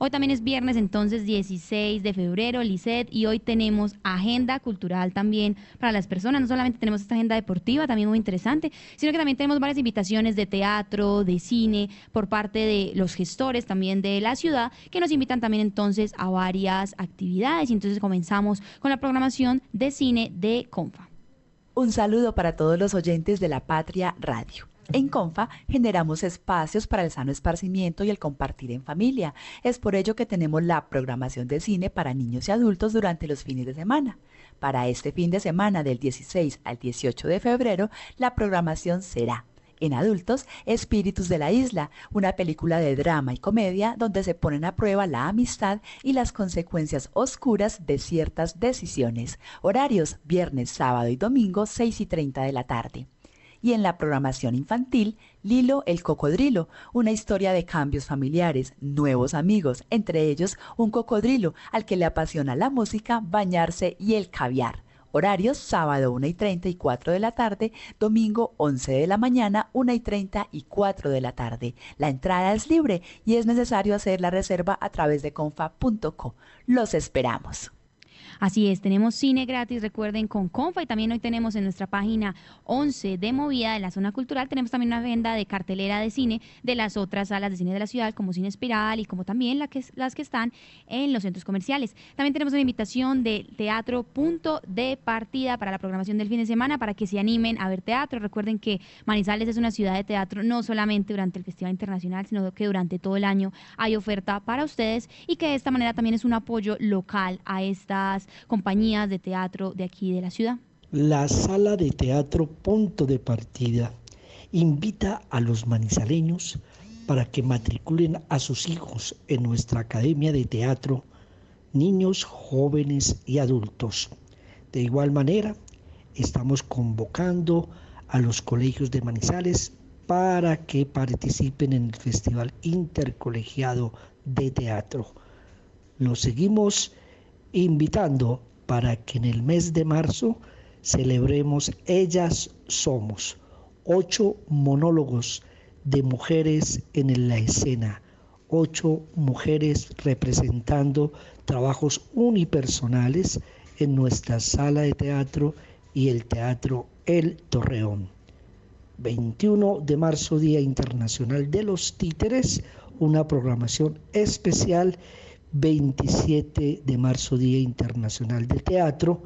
Hoy también es viernes, entonces 16 de febrero, Lisset, y hoy tenemos agenda cultural también para las personas. No solamente tenemos esta agenda deportiva, también muy interesante, sino que también tenemos varias invitaciones de teatro, de cine, por parte de los gestores también de la ciudad, que nos invitan también entonces a varias actividades. Y entonces comenzamos con la programación de cine de Confa. Un saludo para todos los oyentes de la Patria Radio. En Confa generamos espacios para el sano esparcimiento y el compartir en familia. Es por ello que tenemos la programación de cine para niños y adultos durante los fines de semana. Para este fin de semana del 16 al 18 de febrero, la programación será en adultos, Espíritus de la Isla, una película de drama y comedia donde se ponen a prueba la amistad y las consecuencias oscuras de ciertas decisiones. Horarios, viernes, sábado y domingo, 6 y 30 de la tarde y en la programación infantil Lilo el Cocodrilo, una historia de cambios familiares, nuevos amigos, entre ellos un cocodrilo al que le apasiona la música, bañarse y el caviar. Horarios sábado 1 y 30 y 4 de la tarde, domingo 11 de la mañana, 1 y 30 y 4 de la tarde. La entrada es libre y es necesario hacer la reserva a través de confa.co. Los esperamos. Así es, tenemos cine gratis, recuerden, con Confa y también hoy tenemos en nuestra página 11 de movida de la zona cultural, tenemos también una agenda de cartelera de cine de las otras salas de cine de la ciudad, como Cine Espiral y como también la que, las que están en los centros comerciales. También tenemos una invitación de teatro punto de partida para la programación del fin de semana para que se animen a ver teatro. Recuerden que Manizales es una ciudad de teatro no solamente durante el Festival Internacional, sino que durante todo el año hay oferta para ustedes y que de esta manera también es un apoyo local a estas compañías de teatro de aquí de la ciudad. La sala de teatro Punto de Partida invita a los manizaleños para que matriculen a sus hijos en nuestra Academia de Teatro, niños, jóvenes y adultos. De igual manera, estamos convocando a los colegios de Manizales para que participen en el Festival Intercolegiado de Teatro. Los seguimos invitando para que en el mes de marzo celebremos Ellas Somos, ocho monólogos de mujeres en la escena, ocho mujeres representando trabajos unipersonales en nuestra sala de teatro y el teatro El Torreón. 21 de marzo, Día Internacional de los Títeres, una programación especial 27 de marzo, Día Internacional del Teatro,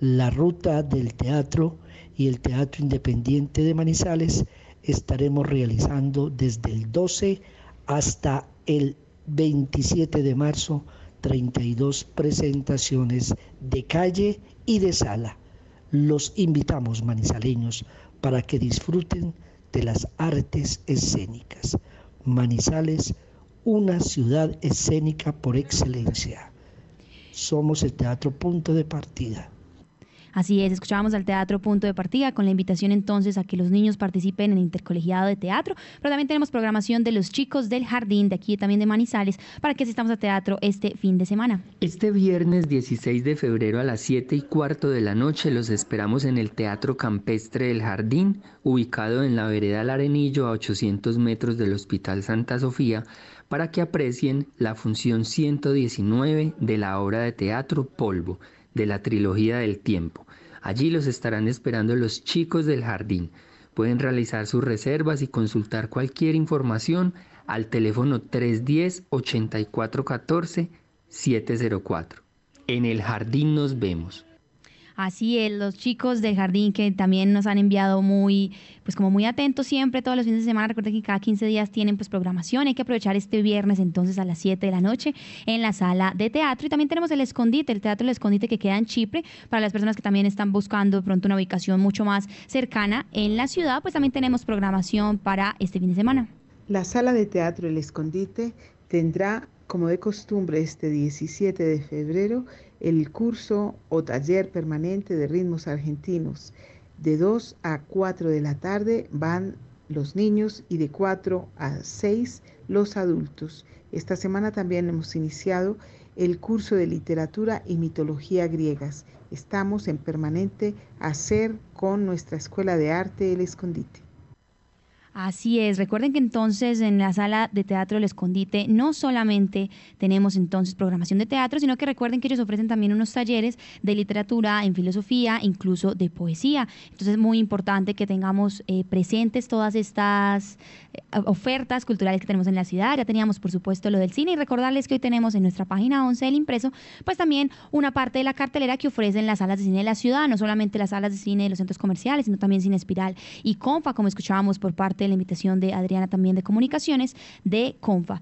la ruta del teatro y el Teatro Independiente de Manizales estaremos realizando desde el 12 hasta el 27 de marzo 32 presentaciones de calle y de sala. Los invitamos manizaleños para que disfruten de las artes escénicas. Manizales una ciudad escénica por excelencia. Somos el teatro punto de partida. Así es, escuchábamos al Teatro Punto de Partida con la invitación entonces a que los niños participen en el intercolegiado de teatro, pero también tenemos programación de los chicos del jardín de aquí también de Manizales para que asistamos a teatro este fin de semana. Este viernes 16 de febrero a las 7 y cuarto de la noche los esperamos en el Teatro Campestre del Jardín, ubicado en la vereda El Arenillo a 800 metros del Hospital Santa Sofía para que aprecien la función 119 de la obra de teatro Polvo, de la trilogía del tiempo. Allí los estarán esperando los chicos del jardín. Pueden realizar sus reservas y consultar cualquier información al teléfono 310-8414-704. En el jardín nos vemos. Así es, los chicos del jardín que también nos han enviado muy, pues como muy atentos siempre todos los fines de semana. Recuerden que cada 15 días tienen pues programación. Hay que aprovechar este viernes entonces a las 7 de la noche en la sala de teatro. Y también tenemos el escondite, el teatro El Escondite que queda en Chipre. Para las personas que también están buscando pronto una ubicación mucho más cercana en la ciudad, pues también tenemos programación para este fin de semana. La sala de teatro El Escondite tendrá como de costumbre este 17 de febrero el curso o taller permanente de ritmos argentinos. De 2 a 4 de la tarde van los niños y de 4 a 6 los adultos. Esta semana también hemos iniciado el curso de literatura y mitología griegas. Estamos en permanente hacer con nuestra Escuela de Arte El Escondite. Así es, recuerden que entonces en la sala de teatro El Escondite no solamente tenemos entonces programación de teatro, sino que recuerden que ellos ofrecen también unos talleres de literatura, en filosofía, incluso de poesía. Entonces es muy importante que tengamos eh, presentes todas estas eh, ofertas culturales que tenemos en la ciudad. Ya teníamos, por supuesto, lo del cine y recordarles que hoy tenemos en nuestra página 11 del impreso, pues también una parte de la cartelera que ofrecen las salas de cine de la ciudad, no solamente las salas de cine de los centros comerciales, sino también Cine Espiral y Confa, como escuchábamos por de la invitación de Adriana también de Comunicaciones de Confa.